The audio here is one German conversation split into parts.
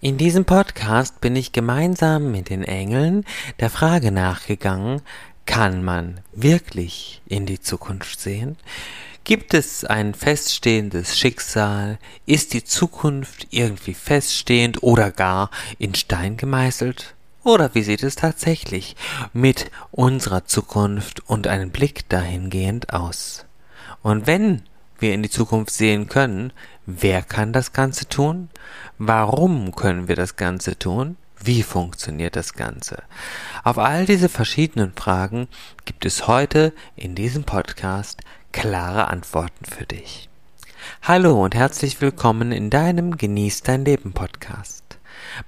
In diesem Podcast bin ich gemeinsam mit den Engeln der Frage nachgegangen, kann man wirklich in die Zukunft sehen? Gibt es ein feststehendes Schicksal? Ist die Zukunft irgendwie feststehend oder gar in Stein gemeißelt? Oder wie sieht es tatsächlich mit unserer Zukunft und einem Blick dahingehend aus? Und wenn wir in die Zukunft sehen können, wer kann das Ganze tun? Warum können wir das Ganze tun? Wie funktioniert das Ganze? Auf all diese verschiedenen Fragen gibt es heute in diesem Podcast klare Antworten für dich. Hallo und herzlich willkommen in deinem Genieß dein Leben Podcast.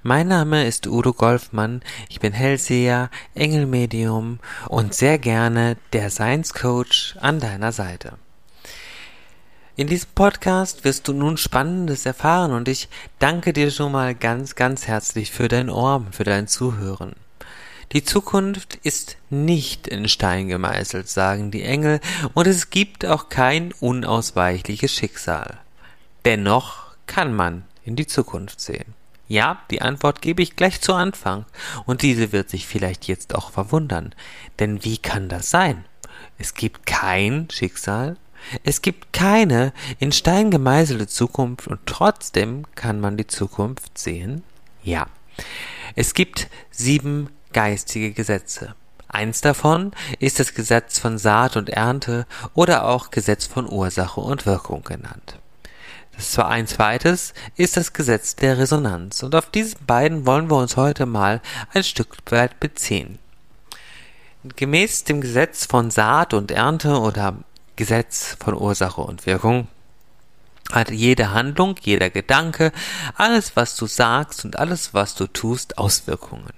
Mein Name ist Udo Golfmann, ich bin Hellseher, Engelmedium und sehr gerne der Science Coach an deiner Seite. In diesem Podcast wirst du nun Spannendes erfahren und ich danke dir schon mal ganz, ganz herzlich für dein Ohr, für dein Zuhören. Die Zukunft ist nicht in Stein gemeißelt, sagen die Engel, und es gibt auch kein unausweichliches Schicksal. Dennoch kann man in die Zukunft sehen. Ja, die Antwort gebe ich gleich zu Anfang, und diese wird sich vielleicht jetzt auch verwundern. Denn wie kann das sein? Es gibt kein Schicksal, es gibt keine in Stein gemeißelte Zukunft und trotzdem kann man die Zukunft sehen? Ja. Es gibt sieben geistige Gesetze. Eins davon ist das Gesetz von Saat und Ernte oder auch Gesetz von Ursache und Wirkung genannt. Das war ein zweites ist das Gesetz der Resonanz und auf diesen beiden wollen wir uns heute mal ein Stück weit beziehen. Gemäß dem Gesetz von Saat und Ernte oder Gesetz von Ursache und Wirkung hat jede Handlung, jeder Gedanke, alles, was du sagst und alles, was du tust, Auswirkungen.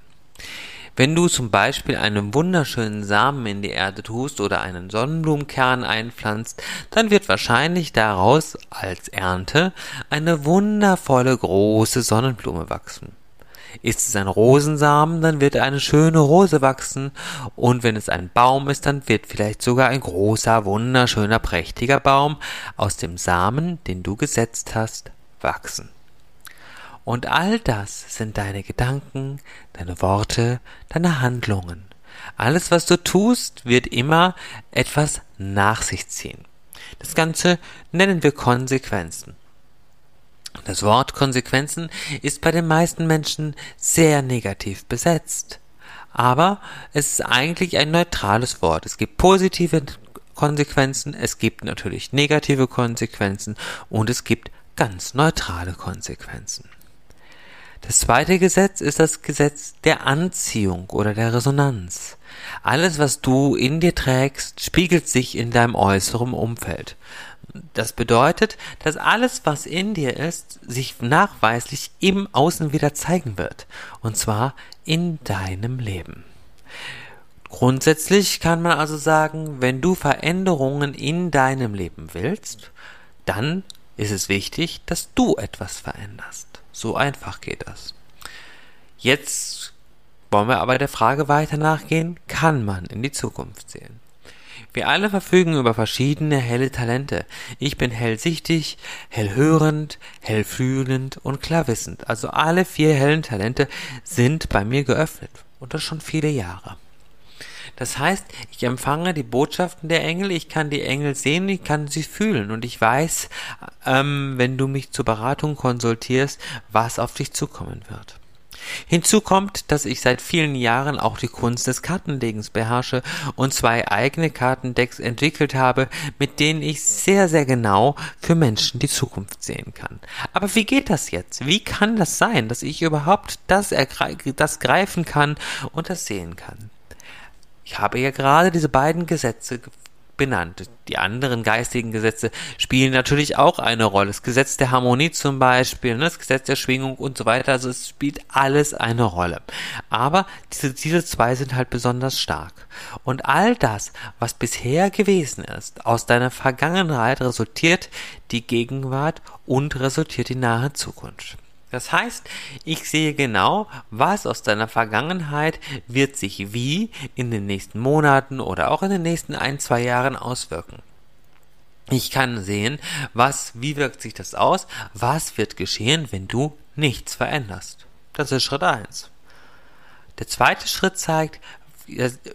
Wenn du zum Beispiel einen wunderschönen Samen in die Erde tust oder einen Sonnenblumenkern einpflanzt, dann wird wahrscheinlich daraus als Ernte eine wundervolle große Sonnenblume wachsen. Ist es ein Rosensamen, dann wird eine schöne Rose wachsen, und wenn es ein Baum ist, dann wird vielleicht sogar ein großer, wunderschöner, prächtiger Baum aus dem Samen, den du gesetzt hast, wachsen. Und all das sind deine Gedanken, deine Worte, deine Handlungen. Alles, was du tust, wird immer etwas nach sich ziehen. Das Ganze nennen wir Konsequenzen. Das Wort Konsequenzen ist bei den meisten Menschen sehr negativ besetzt. Aber es ist eigentlich ein neutrales Wort. Es gibt positive Konsequenzen, es gibt natürlich negative Konsequenzen und es gibt ganz neutrale Konsequenzen. Das zweite Gesetz ist das Gesetz der Anziehung oder der Resonanz. Alles, was du in dir trägst, spiegelt sich in deinem äußeren Umfeld. Das bedeutet, dass alles, was in dir ist, sich nachweislich im Außen wieder zeigen wird. Und zwar in deinem Leben. Grundsätzlich kann man also sagen, wenn du Veränderungen in deinem Leben willst, dann ist es wichtig, dass du etwas veränderst. So einfach geht das. Jetzt wollen wir aber der Frage weiter nachgehen, kann man in die Zukunft sehen? Wir alle verfügen über verschiedene helle Talente. Ich bin hellsichtig, hellhörend, hellfühlend und klarwissend. Also alle vier hellen Talente sind bei mir geöffnet. Und das schon viele Jahre. Das heißt, ich empfange die Botschaften der Engel, ich kann die Engel sehen, ich kann sie fühlen und ich weiß, ähm, wenn du mich zur Beratung konsultierst, was auf dich zukommen wird. Hinzu kommt, dass ich seit vielen Jahren auch die Kunst des Kartenlegens beherrsche und zwei eigene Kartendecks entwickelt habe, mit denen ich sehr, sehr genau für Menschen die Zukunft sehen kann. Aber wie geht das jetzt? Wie kann das sein, dass ich überhaupt das, das greifen kann und das sehen kann? Ich habe ja gerade diese beiden Gesetze benannt. Die anderen geistigen Gesetze spielen natürlich auch eine Rolle. Das Gesetz der Harmonie zum Beispiel, ne, das Gesetz der Schwingung und so weiter. Also es spielt alles eine Rolle. Aber diese, diese zwei sind halt besonders stark. Und all das, was bisher gewesen ist, aus deiner Vergangenheit resultiert die Gegenwart und resultiert die nahe Zukunft. Das heißt, ich sehe genau, was aus deiner Vergangenheit wird sich wie in den nächsten Monaten oder auch in den nächsten ein, zwei Jahren auswirken. Ich kann sehen, was, wie wirkt sich das aus, was wird geschehen, wenn du nichts veränderst. Das ist Schritt eins. Der zweite Schritt zeigt,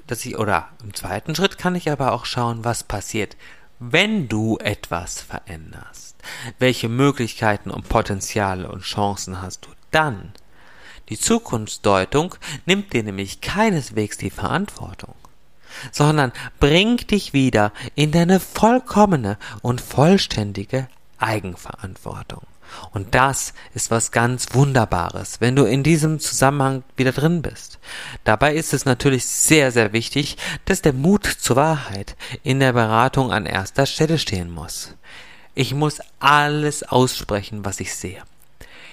dass ich, oder im zweiten Schritt kann ich aber auch schauen, was passiert, wenn du etwas veränderst. Welche Möglichkeiten und Potenziale und Chancen hast du dann? Die Zukunftsdeutung nimmt dir nämlich keineswegs die Verantwortung sondern bringt dich wieder in deine vollkommene und vollständige Eigenverantwortung. Und das ist was ganz Wunderbares, wenn du in diesem Zusammenhang wieder drin bist. Dabei ist es natürlich sehr, sehr wichtig, dass der Mut zur Wahrheit in der Beratung an erster Stelle stehen muss. Ich muss alles aussprechen, was ich sehe.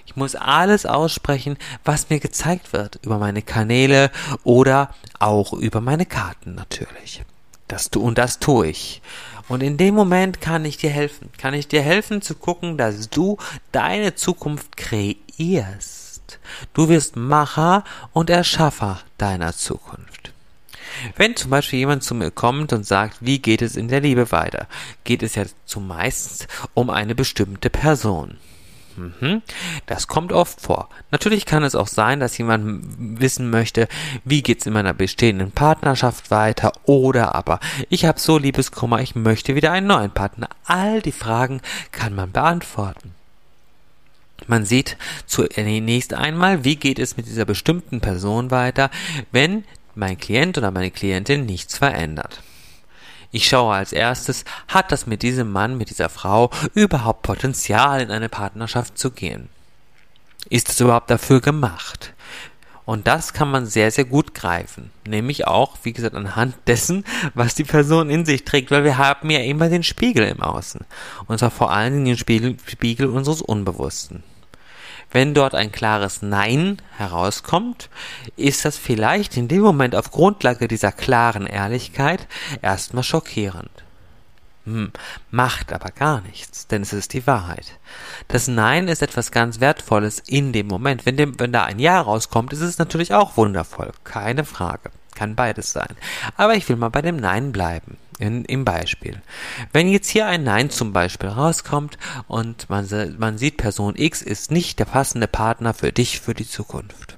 Ich muss alles aussprechen, was mir gezeigt wird über meine Kanäle oder auch über meine Karten natürlich. Das tu und das tue ich. Und in dem Moment kann ich dir helfen. Kann ich dir helfen zu gucken, dass du deine Zukunft kreierst. Du wirst Macher und Erschaffer deiner Zukunft. Wenn zum Beispiel jemand zu mir kommt und sagt, wie geht es in der Liebe weiter, geht es ja zumeist um eine bestimmte Person. Mhm. Das kommt oft vor. Natürlich kann es auch sein, dass jemand wissen möchte, wie geht's in meiner bestehenden Partnerschaft weiter oder aber ich habe so Liebeskummer, ich möchte wieder einen neuen Partner. All die Fragen kann man beantworten. Man sieht zunächst einmal, wie geht es mit dieser bestimmten Person weiter, wenn mein Klient oder meine Klientin nichts verändert. Ich schaue als erstes, hat das mit diesem Mann, mit dieser Frau überhaupt Potenzial, in eine Partnerschaft zu gehen? Ist es überhaupt dafür gemacht? Und das kann man sehr, sehr gut greifen. Nämlich auch, wie gesagt, anhand dessen, was die Person in sich trägt, weil wir haben ja immer den Spiegel im Außen. Und zwar vor allen Dingen den Spiegel, Spiegel unseres Unbewussten. Wenn dort ein klares Nein herauskommt, ist das vielleicht in dem Moment auf Grundlage dieser klaren Ehrlichkeit erstmal schockierend. Hm, macht aber gar nichts, denn es ist die Wahrheit. Das Nein ist etwas ganz Wertvolles in dem Moment. Wenn, dem, wenn da ein Ja rauskommt, ist es natürlich auch wundervoll, keine Frage. Kann beides sein. Aber ich will mal bei dem Nein bleiben. In, Im Beispiel. Wenn jetzt hier ein Nein zum Beispiel rauskommt und man, man sieht, Person X ist nicht der passende Partner für dich für die Zukunft,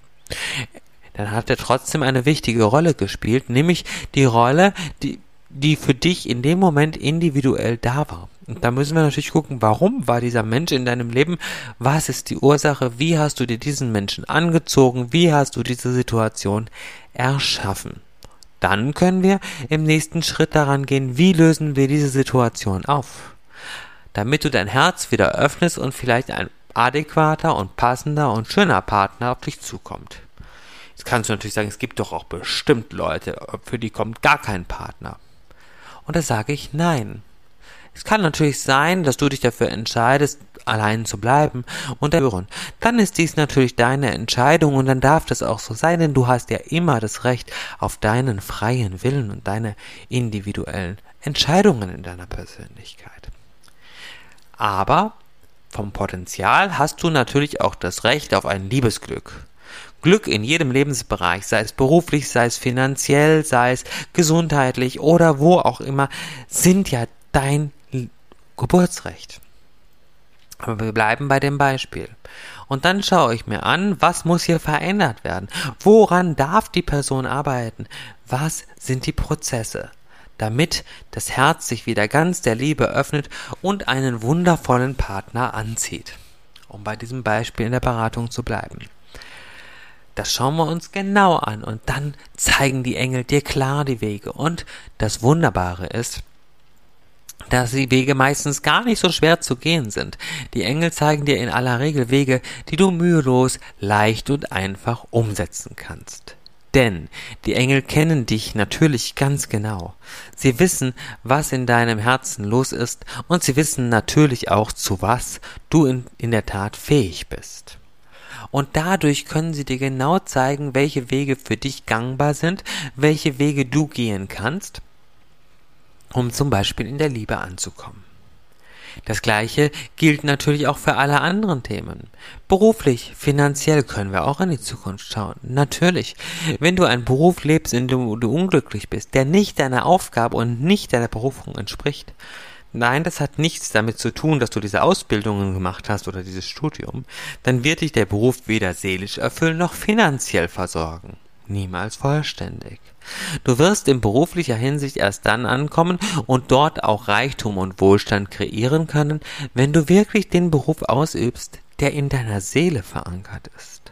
dann hat er trotzdem eine wichtige Rolle gespielt, nämlich die Rolle, die, die für dich in dem Moment individuell da war. Und da müssen wir natürlich gucken, warum war dieser Mensch in deinem Leben? Was ist die Ursache? Wie hast du dir diesen Menschen angezogen? Wie hast du diese Situation erschaffen? Dann können wir im nächsten Schritt daran gehen, wie lösen wir diese Situation auf. Damit du dein Herz wieder öffnest und vielleicht ein adäquater und passender und schöner Partner auf dich zukommt. Jetzt kannst du natürlich sagen, es gibt doch auch bestimmt Leute, für die kommt gar kein Partner. Und da sage ich nein. Es kann natürlich sein, dass du dich dafür entscheidest, allein zu bleiben und hören. Dann ist dies natürlich deine Entscheidung und dann darf das auch so sein, denn du hast ja immer das Recht auf deinen freien Willen und deine individuellen Entscheidungen in deiner Persönlichkeit. Aber vom Potenzial hast du natürlich auch das Recht auf ein Liebesglück. Glück in jedem Lebensbereich, sei es beruflich, sei es finanziell, sei es gesundheitlich oder wo auch immer, sind ja dein Geburtsrecht. Aber wir bleiben bei dem Beispiel. Und dann schaue ich mir an, was muss hier verändert werden? Woran darf die Person arbeiten? Was sind die Prozesse? Damit das Herz sich wieder ganz der Liebe öffnet und einen wundervollen Partner anzieht. Um bei diesem Beispiel in der Beratung zu bleiben. Das schauen wir uns genau an und dann zeigen die Engel dir klar die Wege. Und das Wunderbare ist, dass die Wege meistens gar nicht so schwer zu gehen sind. Die Engel zeigen dir in aller Regel Wege, die du mühelos, leicht und einfach umsetzen kannst. Denn die Engel kennen dich natürlich ganz genau. Sie wissen, was in deinem Herzen los ist, und sie wissen natürlich auch, zu was du in, in der Tat fähig bist. Und dadurch können sie dir genau zeigen, welche Wege für dich gangbar sind, welche Wege du gehen kannst, um zum Beispiel in der Liebe anzukommen. Das gleiche gilt natürlich auch für alle anderen Themen. Beruflich, finanziell können wir auch in die Zukunft schauen. Natürlich. Wenn du einen Beruf lebst, in dem du unglücklich bist, der nicht deiner Aufgabe und nicht deiner Berufung entspricht, nein, das hat nichts damit zu tun, dass du diese Ausbildungen gemacht hast oder dieses Studium, dann wird dich der Beruf weder seelisch erfüllen noch finanziell versorgen. Niemals vollständig. Du wirst in beruflicher Hinsicht erst dann ankommen und dort auch Reichtum und Wohlstand kreieren können, wenn du wirklich den Beruf ausübst, der in deiner Seele verankert ist.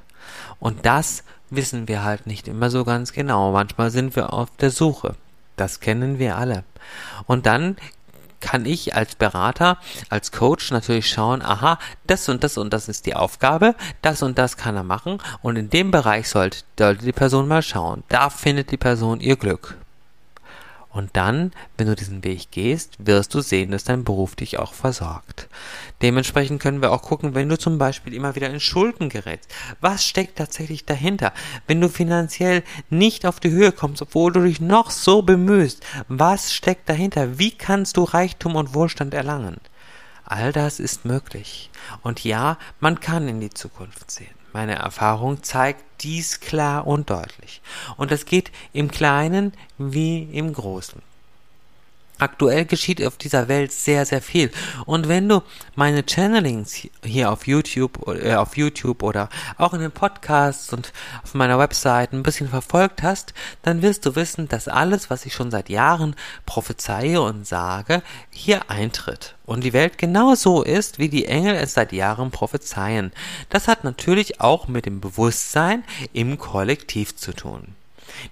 Und das wissen wir halt nicht immer so ganz genau. Manchmal sind wir auf der Suche. Das kennen wir alle. Und dann kann ich als Berater, als Coach natürlich schauen, aha, das und das und das ist die Aufgabe, das und das kann er machen und in dem Bereich sollte, sollte die Person mal schauen. Da findet die Person ihr Glück. Und dann, wenn du diesen Weg gehst, wirst du sehen, dass dein Beruf dich auch versorgt. Dementsprechend können wir auch gucken, wenn du zum Beispiel immer wieder in Schulden gerätst. Was steckt tatsächlich dahinter? Wenn du finanziell nicht auf die Höhe kommst, obwohl du dich noch so bemühst, was steckt dahinter? Wie kannst du Reichtum und Wohlstand erlangen? All das ist möglich. Und ja, man kann in die Zukunft sehen. Meine Erfahrung zeigt dies klar und deutlich. Und das geht im Kleinen wie im Großen. Aktuell geschieht auf dieser Welt sehr, sehr viel. Und wenn du meine Channelings hier auf YouTube, äh, auf YouTube oder auch in den Podcasts und auf meiner Website ein bisschen verfolgt hast, dann wirst du wissen, dass alles, was ich schon seit Jahren prophezeie und sage, hier eintritt. Und die Welt genau so ist, wie die Engel es seit Jahren prophezeien. Das hat natürlich auch mit dem Bewusstsein im Kollektiv zu tun.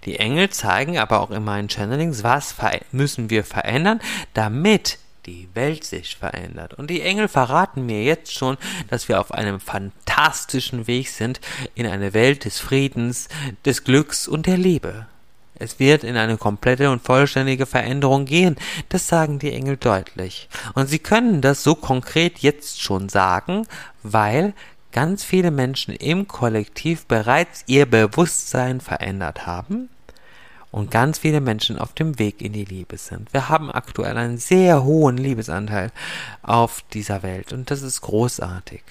Die Engel zeigen aber auch immer in Channelings, was müssen wir verändern, damit die Welt sich verändert. Und die Engel verraten mir jetzt schon, dass wir auf einem fantastischen Weg sind in eine Welt des Friedens, des Glücks und der Liebe. Es wird in eine komplette und vollständige Veränderung gehen. Das sagen die Engel deutlich. Und sie können das so konkret jetzt schon sagen, weil ganz viele Menschen im Kollektiv bereits ihr Bewusstsein verändert haben und ganz viele Menschen auf dem Weg in die Liebe sind. Wir haben aktuell einen sehr hohen Liebesanteil auf dieser Welt und das ist großartig.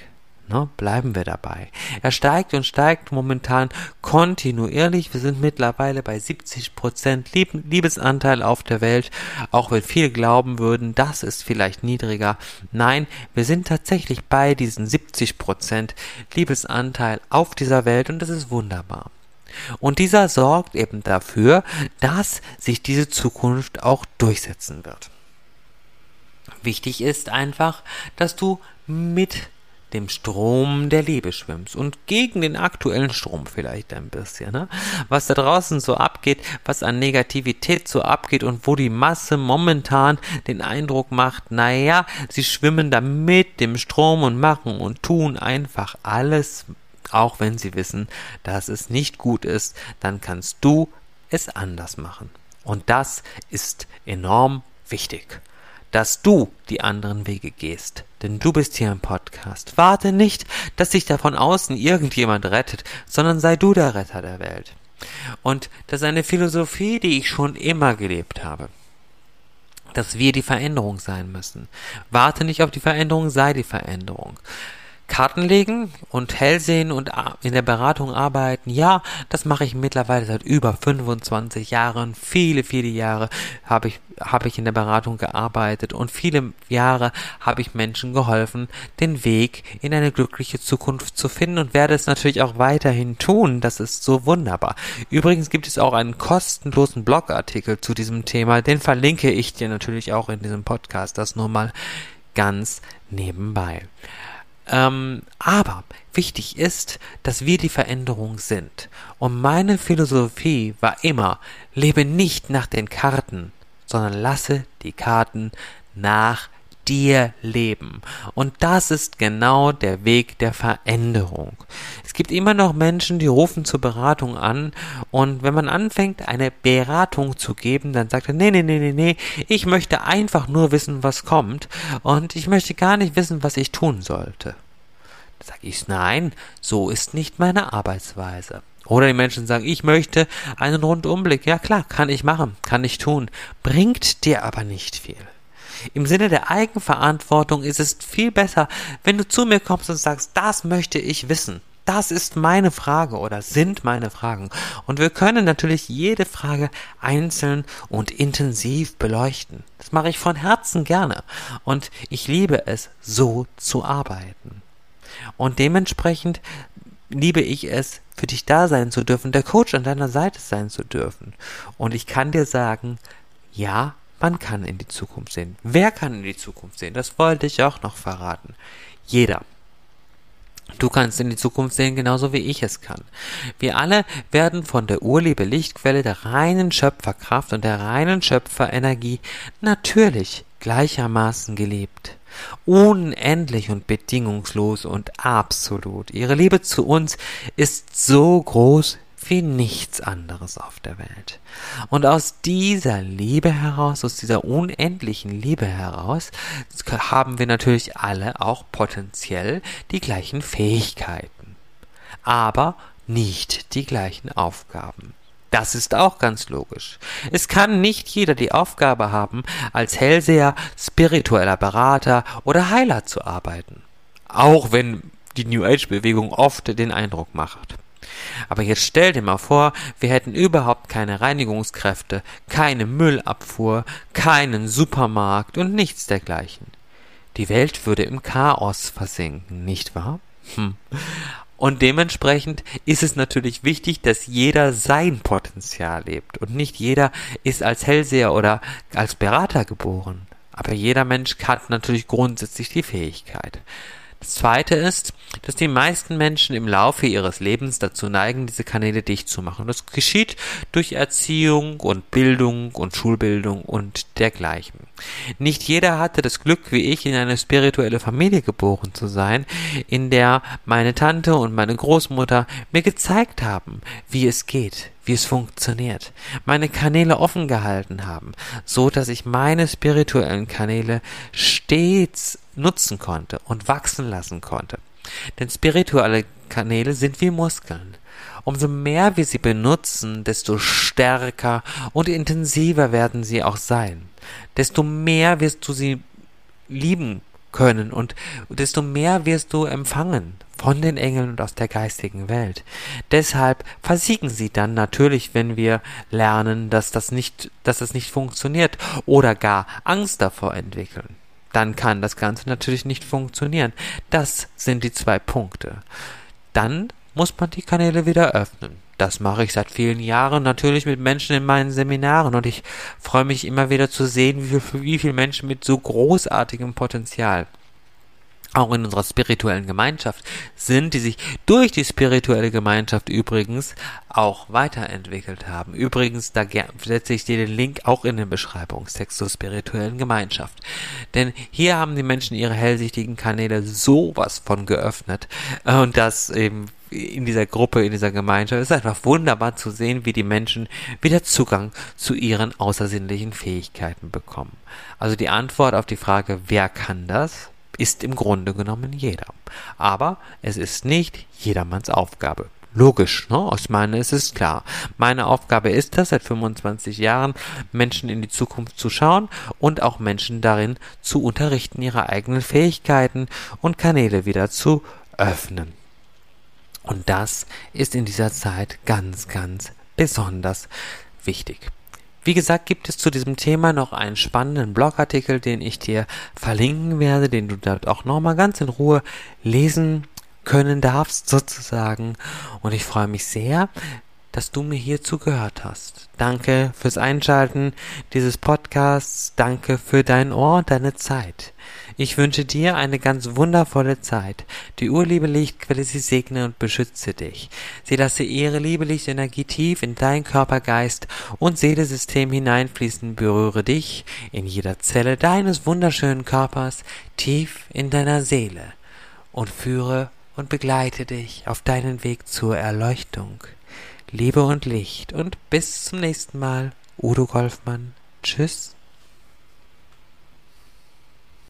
Ne, bleiben wir dabei. Er steigt und steigt momentan kontinuierlich. Wir sind mittlerweile bei 70 Prozent Liebesanteil auf der Welt. Auch wenn viele glauben würden, das ist vielleicht niedriger. Nein, wir sind tatsächlich bei diesen 70 Prozent Liebesanteil auf dieser Welt und das ist wunderbar. Und dieser sorgt eben dafür, dass sich diese Zukunft auch durchsetzen wird. Wichtig ist einfach, dass du mit dem Strom der Liebe schwimmst und gegen den aktuellen Strom vielleicht ein bisschen, ne? Was da draußen so abgeht, was an Negativität so abgeht und wo die Masse momentan den Eindruck macht, naja, sie schwimmen da mit dem Strom und machen und tun einfach alles, auch wenn sie wissen, dass es nicht gut ist, dann kannst du es anders machen. Und das ist enorm wichtig dass du die anderen Wege gehst. Denn du bist hier im Podcast. Warte nicht, dass dich da von außen irgendjemand rettet, sondern sei du der Retter der Welt. Und das ist eine Philosophie, die ich schon immer gelebt habe. Dass wir die Veränderung sein müssen. Warte nicht auf die Veränderung, sei die Veränderung. Karten legen und hell sehen und in der Beratung arbeiten, ja, das mache ich mittlerweile seit über 25 Jahren. Viele, viele Jahre habe ich, habe ich in der Beratung gearbeitet und viele Jahre habe ich Menschen geholfen, den Weg in eine glückliche Zukunft zu finden und werde es natürlich auch weiterhin tun. Das ist so wunderbar. Übrigens gibt es auch einen kostenlosen Blogartikel zu diesem Thema. Den verlinke ich dir natürlich auch in diesem Podcast. Das nur mal ganz nebenbei. Ähm, aber wichtig ist, dass wir die Veränderung sind. Und meine Philosophie war immer, lebe nicht nach den Karten, sondern lasse die Karten nach dir leben. Und das ist genau der Weg der Veränderung. Es gibt immer noch Menschen, die rufen zur Beratung an und wenn man anfängt, eine Beratung zu geben, dann sagt er, nee, nee, nee, nee, nee, ich möchte einfach nur wissen, was kommt und ich möchte gar nicht wissen, was ich tun sollte. Da sage ich, nein, so ist nicht meine Arbeitsweise. Oder die Menschen sagen, ich möchte einen Rundumblick. Ja klar, kann ich machen, kann ich tun. Bringt dir aber nicht viel. Im Sinne der Eigenverantwortung ist es viel besser, wenn du zu mir kommst und sagst, das möchte ich wissen. Das ist meine Frage oder sind meine Fragen. Und wir können natürlich jede Frage einzeln und intensiv beleuchten. Das mache ich von Herzen gerne. Und ich liebe es, so zu arbeiten. Und dementsprechend liebe ich es, für dich da sein zu dürfen, der Coach an deiner Seite sein zu dürfen. Und ich kann dir sagen, ja, man kann in die Zukunft sehen. Wer kann in die Zukunft sehen? Das wollte ich auch noch verraten. Jeder. Du kannst in die Zukunft sehen, genauso wie ich es kann. Wir alle werden von der Urliebe Lichtquelle, der reinen Schöpferkraft und der reinen Schöpferenergie natürlich gleichermaßen gelebt. Unendlich und bedingungslos und absolut. Ihre Liebe zu uns ist so groß wie nichts anderes auf der Welt. Und aus dieser Liebe heraus, aus dieser unendlichen Liebe heraus, haben wir natürlich alle auch potenziell die gleichen Fähigkeiten, aber nicht die gleichen Aufgaben. Das ist auch ganz logisch. Es kann nicht jeder die Aufgabe haben, als Hellseher, spiritueller Berater oder Heiler zu arbeiten. Auch wenn die New Age Bewegung oft den Eindruck macht. Aber jetzt stell dir mal vor, wir hätten überhaupt keine Reinigungskräfte, keine Müllabfuhr, keinen Supermarkt und nichts dergleichen. Die Welt würde im Chaos versinken, nicht wahr? Hm. Und dementsprechend ist es natürlich wichtig, dass jeder sein Potenzial lebt. Und nicht jeder ist als Hellseher oder als Berater geboren. Aber jeder Mensch hat natürlich grundsätzlich die Fähigkeit. Das zweite ist, dass die meisten Menschen im Laufe ihres Lebens dazu neigen, diese Kanäle dicht zu machen. Das geschieht durch Erziehung und Bildung und Schulbildung und dergleichen. Nicht jeder hatte das Glück, wie ich, in eine spirituelle Familie geboren zu sein, in der meine Tante und meine Großmutter mir gezeigt haben, wie es geht, wie es funktioniert, meine Kanäle offen gehalten haben, so dass ich meine spirituellen Kanäle stets nutzen konnte und wachsen lassen konnte. Denn spirituelle Kanäle sind wie Muskeln. Umso mehr wir sie benutzen, desto stärker und intensiver werden sie auch sein. Desto mehr wirst du sie lieben können und desto mehr wirst du empfangen von den Engeln und aus der geistigen Welt. Deshalb versiegen sie dann natürlich, wenn wir lernen, dass das nicht, dass das nicht funktioniert oder gar Angst davor entwickeln. Dann kann das Ganze natürlich nicht funktionieren. Das sind die zwei Punkte. Dann muss man die Kanäle wieder öffnen. Das mache ich seit vielen Jahren natürlich mit Menschen in meinen Seminaren und ich freue mich immer wieder zu sehen, wie, viel, viele Menschen mit so großartigem Potenzial auch in unserer spirituellen Gemeinschaft sind, die sich durch die spirituelle Gemeinschaft übrigens auch weiterentwickelt haben. Übrigens, da setze ich dir den Link auch in den Beschreibungstext zur spirituellen Gemeinschaft. Denn hier haben die Menschen ihre hellsichtigen Kanäle sowas von geöffnet und das eben in dieser Gruppe, in dieser Gemeinschaft. Ist einfach wunderbar zu sehen, wie die Menschen wieder Zugang zu ihren außersinnlichen Fähigkeiten bekommen. Also die Antwort auf die Frage, wer kann das? Ist im Grunde genommen jeder. Aber es ist nicht jedermanns Aufgabe. Logisch, ne? Ich meine, es ist klar. Meine Aufgabe ist es, seit 25 Jahren Menschen in die Zukunft zu schauen und auch Menschen darin zu unterrichten, ihre eigenen Fähigkeiten und Kanäle wieder zu öffnen. Und das ist in dieser Zeit ganz, ganz besonders wichtig. Wie gesagt, gibt es zu diesem Thema noch einen spannenden Blogartikel, den ich dir verlinken werde, den du dort auch nochmal ganz in Ruhe lesen können darfst, sozusagen. Und ich freue mich sehr, dass du mir hier zugehört hast. Danke fürs Einschalten dieses Podcasts. Danke für dein Ohr und deine Zeit. Ich wünsche dir eine ganz wundervolle Zeit. Die Urliebe Lichtquelle, sie segne und beschütze dich. Sie lasse ihre Liebe Lichtenergie tief in dein Körper, Geist und Seelesystem hineinfließen, berühre dich in jeder Zelle deines wunderschönen Körpers tief in deiner Seele und führe und begleite dich auf deinen Weg zur Erleuchtung. Liebe und Licht und bis zum nächsten Mal. Udo Golfmann. Tschüss.